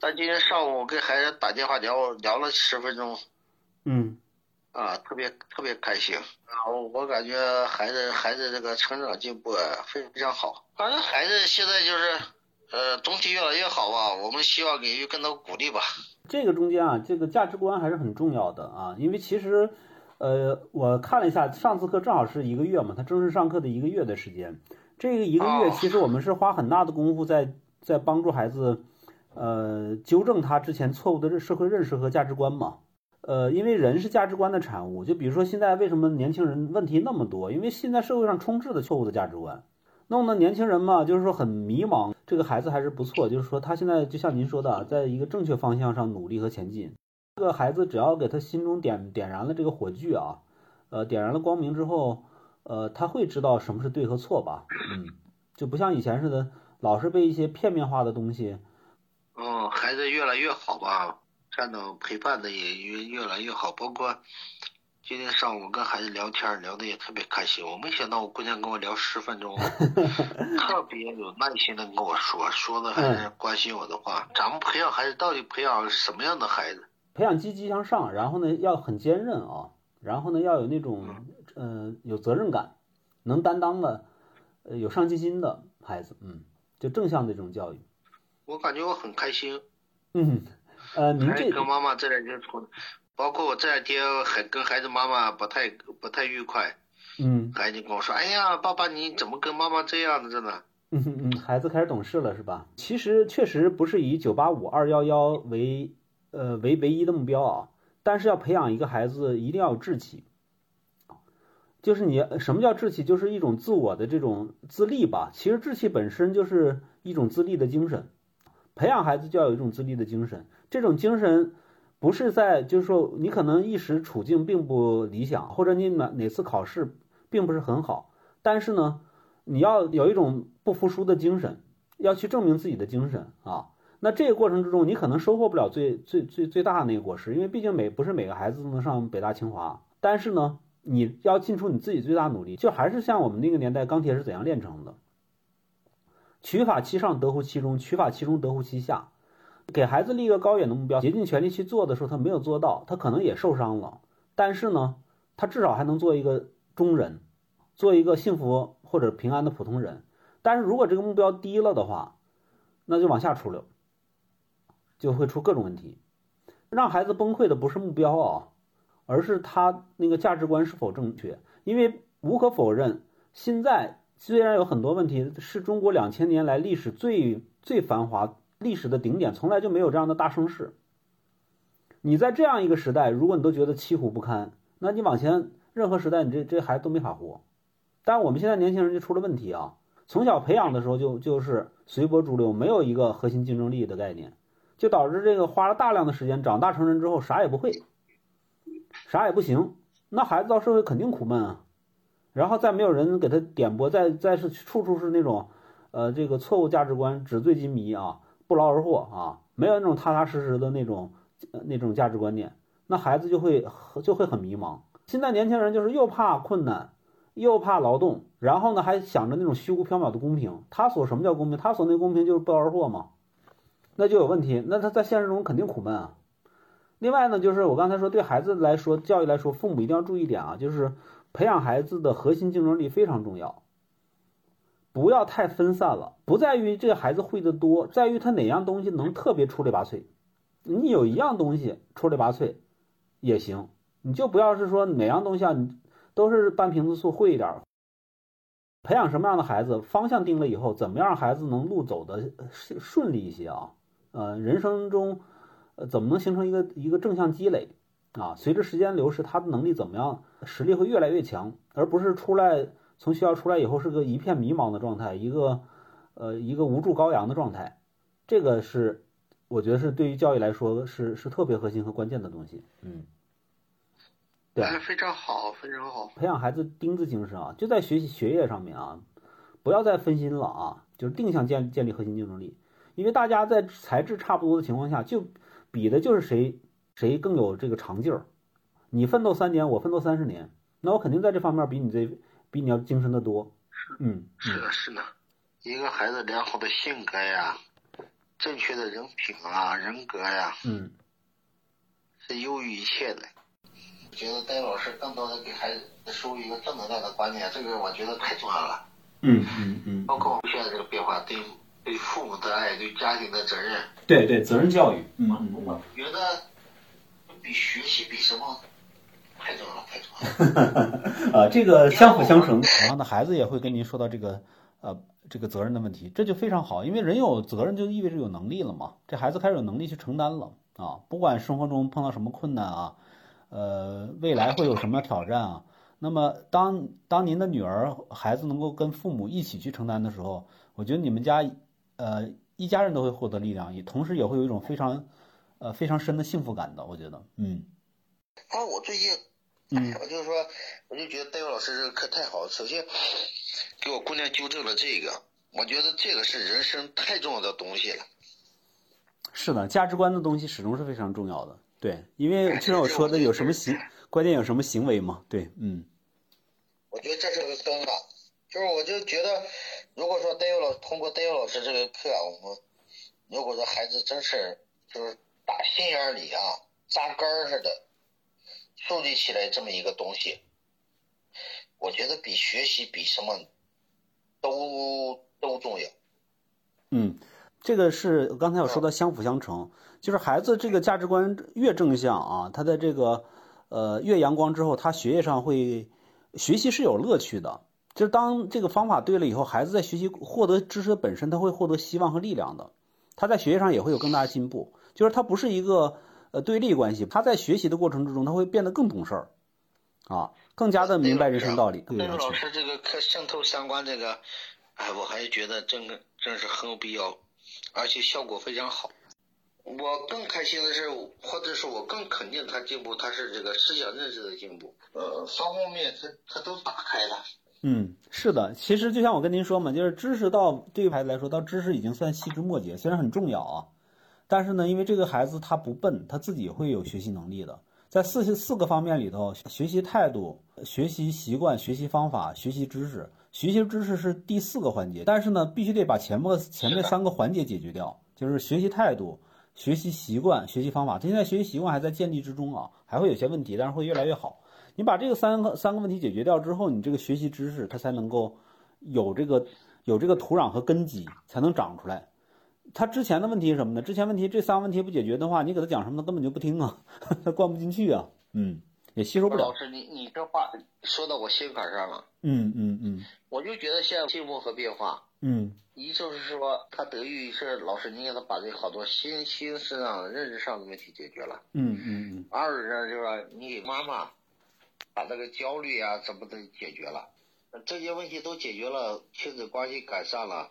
但今天上午我跟孩子打电话聊聊了十分钟，嗯啊，特别特别开心啊！我我感觉孩子孩子这个成长进步啊非常好，反正孩子现在就是呃总体越来越好吧，我们希望给予更多鼓励吧。这个中间啊，这个价值观还是很重要的啊，因为其实，呃，我看了一下，上次课正好是一个月嘛，他正式上课的一个月的时间，这个一个月哦其实我们是花很大的功夫在在帮助孩子，呃，纠正他之前错误的认社会认识和价值观嘛。呃，因为人是价值观的产物，就比如说现在为什么年轻人问题那么多？因为现在社会上充斥的错误的价值观，弄得年轻人嘛，就是说很迷茫。这个孩子还是不错，就是说他现在就像您说的，在一个正确方向上努力和前进。这个孩子只要给他心中点点燃了这个火炬啊，呃，点燃了光明之后，呃，他会知道什么是对和错吧？嗯，就不像以前似的，老是被一些片面化的东西。嗯，孩子越来越好吧，站长陪伴的也越越来越好，包括今天上午跟孩子聊天聊的也特别开心。我没想到我姑娘跟我聊十分钟，特别有耐心的跟我说，说的还是关心我的话。咱们培养孩子到底培养什么样的孩子？培养积极向上，然后呢要很坚韧啊，然后呢要有那种呃有责任感、能担当的、呃有上进心的孩子，嗯，就正向的这种教育。我感觉我很开心，嗯，呃，您这还跟妈妈这两天处，包括我这两天还跟孩子妈妈不太不太愉快，嗯孩子跟我说：“哎呀，爸爸你怎么跟妈妈这样的着呢嗯嗯嗯，孩子开始懂事了是吧？其实确实不是以九八五二幺幺为呃为唯一的目标啊，但是要培养一个孩子一定要有志气。就是你什么叫志气？就是一种自我的这种自立吧。其实志气本身就是一种自立的精神，培养孩子就要有一种自立的精神。这种精神不是在就是说你可能一时处境并不理想，或者你哪哪次考试并不是很好，但是呢，你要有一种不服输的精神，要去证明自己的精神啊。那这个过程之中，你可能收获不了最最最最大的那个果实，因为毕竟每不是每个孩子都能上北大清华。但是呢，你要尽出你自己最大努力，就还是像我们那个年代钢铁是怎样炼成的，取法其上得乎其中，取法其中得乎其下。给孩子立一个高远的目标，竭尽全力去做的时候，他没有做到，他可能也受伤了，但是呢，他至少还能做一个中人，做一个幸福或者平安的普通人。但是如果这个目标低了的话，那就往下出溜，就会出各种问题。让孩子崩溃的不是目标啊，而是他那个价值观是否正确。因为无可否认，现在虽然有很多问题，是中国两千年来历史最最繁华、历史的顶点，从来就没有这样的大盛世。你在这样一个时代，如果你都觉得凄苦不堪，那你往前任何时代，你这这孩子都没法活。但我们现在年轻人就出了问题啊，从小培养的时候就就是随波逐流，没有一个核心竞争力的概念，就导致这个花了大量的时间，长大成人之后啥也不会，啥也不行，那孩子到社会肯定苦闷啊。然后再没有人给他点拨，再再是处处是那种，呃，这个错误价值观，纸醉金迷啊，不劳而获啊，没有那种踏踏实实的那种、那种价值观念，那孩子就会就会很迷茫。现在年轻人就是又怕困难，又怕劳动，然后呢还想着那种虚无缥缈的公平。他所什么叫公平？他所那公平就是不劳而获嘛，那就有问题。那他在现实中肯定苦闷啊。另外呢，就是我刚才说，对孩子来说，教育来说，父母一定要注意点啊，就是培养孩子的核心竞争力非常重要，不要太分散了。不在于这个孩子会的多，在于他哪样东西能特别出类拔萃。你有一样东西出类拔萃也行，你就不要是说哪样东西啊，你都是半瓶子醋会一点。培养什么样的孩子，方向定了以后，怎么样让孩子能路走的顺利一些啊？呃，人生中。呃，怎么能形成一个一个正向积累啊？随着时间流逝，他的能力怎么样，实力会越来越强，而不是出来从学校出来以后是个一片迷茫的状态，一个呃一个无助羔羊的状态。这个是我觉得是对于教育来说是是特别核心和关键的东西。嗯，对，非常好，非常好。培养孩子钉子精神啊，就在学习学业上面啊，不要再分心了啊，就是定向建建立核心竞争力，因为大家在才智差不多的情况下就。比的就是谁谁更有这个长劲儿，你奋斗三年，我奋斗三十年，那我肯定在这方面比你这比你要精神的多。是嗯，是的，是的，一个孩子良好的性格呀，正确的人品啊、人格呀、嗯是优于一切的。我觉得戴老师更多的给孩子输入一个正能量的观念，这个我觉得太重要了。嗯嗯嗯，包括我们现在这个变化，对对父母的爱，对家庭的责任，对对，责任教育，嗯嗯我觉得比学习比什么太重要了，太重要了。嗯，呃，这个相辅相成，然后呢，孩子也会跟您说到这个呃这个责任的问题，这就非常好，因为人有责任就意味着有能力了嘛，这孩子开始有能力去承担了啊，不管生活中碰到什么困难啊，呃，未来会有什么挑战啊。那么当当您的女儿孩子能够跟父母一起去承担的时候，我觉得你们家呃一家人都会获得力量，也同时也会有一种非常呃非常深的幸福感的。我觉得，嗯啊，我最近，嗯我就是说，我就觉得戴维老师这个课太好了。首先，给我姑娘纠正了这个，我觉得这个是人生太重要的东西了。是的，价值观的东西始终是非常重要的。对，因为就像我说的，有什么行，关键有什么行为嘛？对，嗯我觉得这是个根吧，就是我就觉得，如果说戴佑老通过戴佑老师这个课啊，我们如果说孩子真是就是打心眼里啊扎根儿似的树立起来这么一个东西，我觉得比学习比什么都都重要。嗯，这个是刚才我说的相辅相成，就是孩子这个价值观越正向啊，他的这个呃越阳光之后，他学业上会学习是有乐趣的。就是当这个方法对了以后，孩子在学习获得知识本身，他会获得希望和力量的。他在学业上也会有更大的进步，就是他不是一个呃对立关系，他在学习的过程之中，他会变得更懂事儿，啊，更加的明白人生道理。戴维老师这个课渗透三观这个，哎，我还是觉得真真是很有必要，而且效果非常好。我更开心的是，或者是我更肯定他进步，他是这个思想认识的进步，呃，方方面面他他都打开了。嗯，是的，其实就像我跟您说嘛，就是知识到对于孩子来说，到知识已经算细枝末节，虽然很重要啊，但是呢，因为这个孩子他不笨，他自己会有学习能力的。在四四个方面里头，学习态度、学习习惯、学习方法、学习知识，学习知识是第四个环节，但是呢，必须得把前面前面三个环节解决掉，就是学习态度、学习习惯、学习方法。他现在学习习惯还在建立之中啊，还会有些问题，但是会越来越好。你把这个三个三个问题解决掉之后，你这个学习知识它才能够有这个有这个土壤和根基，才能长出来。他之前的问题是什么呢？之前问题这三个问题不解决的话，你给他讲什么他根本就不听啊，他灌不进去啊，嗯，也吸收不了老。师，你你这话说到我心坎上了，嗯嗯嗯我就觉得现在进步和变化，嗯一就是说他得益于是老师你给他把这好多心心思上、认知上的问题解决了。嗯嗯嗯，二呢，就是说你给妈妈把这个焦虑啊怎么的解决了，这些问题都解决了，亲子关系改善了，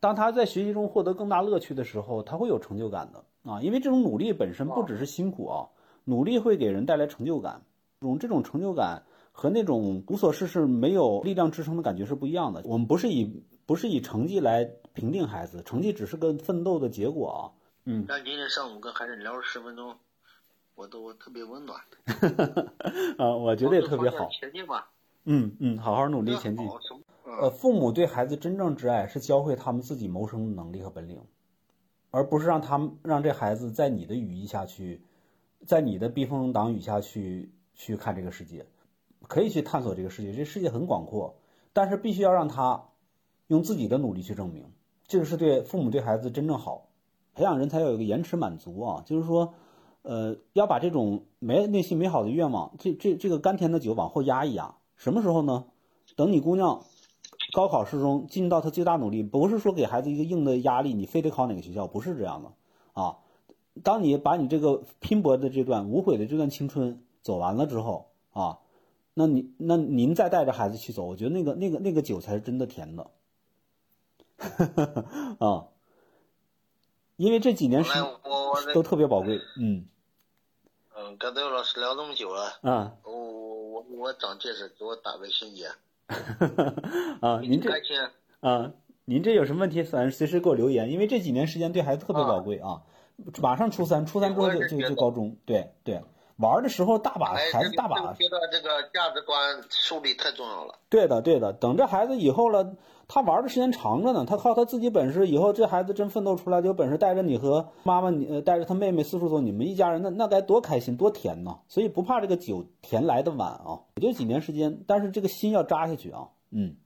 当他在学习中获得更大乐趣的时候，他会有成就感的啊，因为这种努力本身不只是辛苦啊，努力会给人带来成就感。这种这种成就感和那种无所事事、没有力量支撑的感觉是不一样的。我们不是以不是以成绩来评定孩子，成绩只是个奋斗的结果啊。嗯，但今天上午跟孩子聊了十分钟，我都特别温暖，啊，我觉得也特别好。前进吧，嗯嗯，好好努力前进。呃，父母对孩子真正之爱是教会他们自己谋生的能力和本领，而不是让他们让这孩子在你的羽翼下去，在你的避风挡雨下去去看这个世界，可以去探索这个世界，这世界很广阔，但是必须要让他用自己的努力去证明，这个是对父母对孩子真正好。培养人才要有一个延迟满足啊，就是说，呃，要把这种美内心美好的愿望，这这这个甘甜的酒往后压一压，什么时候呢？等你姑娘高考试中尽到他最大努力，不是说给孩子一个硬的压力，你非得考哪个学校，不是这样的啊。当你把你这个拼搏的这段无悔的这段青春走完了之后啊，那你那您再带着孩子去走，我觉得那个那个那个酒才是真的甜的 啊。因为这几年是都特别宝贵，嗯嗯，跟刘老师聊这么久了，嗯我我我长见识，给我打微信去。啊，您这。啊，您这有什么问题，反正随时给我留言，因为这几年时间对孩子特别宝贵啊。马上初三，初三之后就就就高中，对对，玩的时候大把孩子大把。觉得这个价值观树立太重要了。对的，对的。等这孩子以后了，他玩的时间长着呢，他靠他自己本事，以后这孩子真奋斗出来，有本事带着你和妈妈，你呃带着他妹妹四处走，你们一家人那那该多开心多甜呢！所以不怕这个酒甜来的晚啊，也就几年时间，但是这个心要扎下去啊，嗯。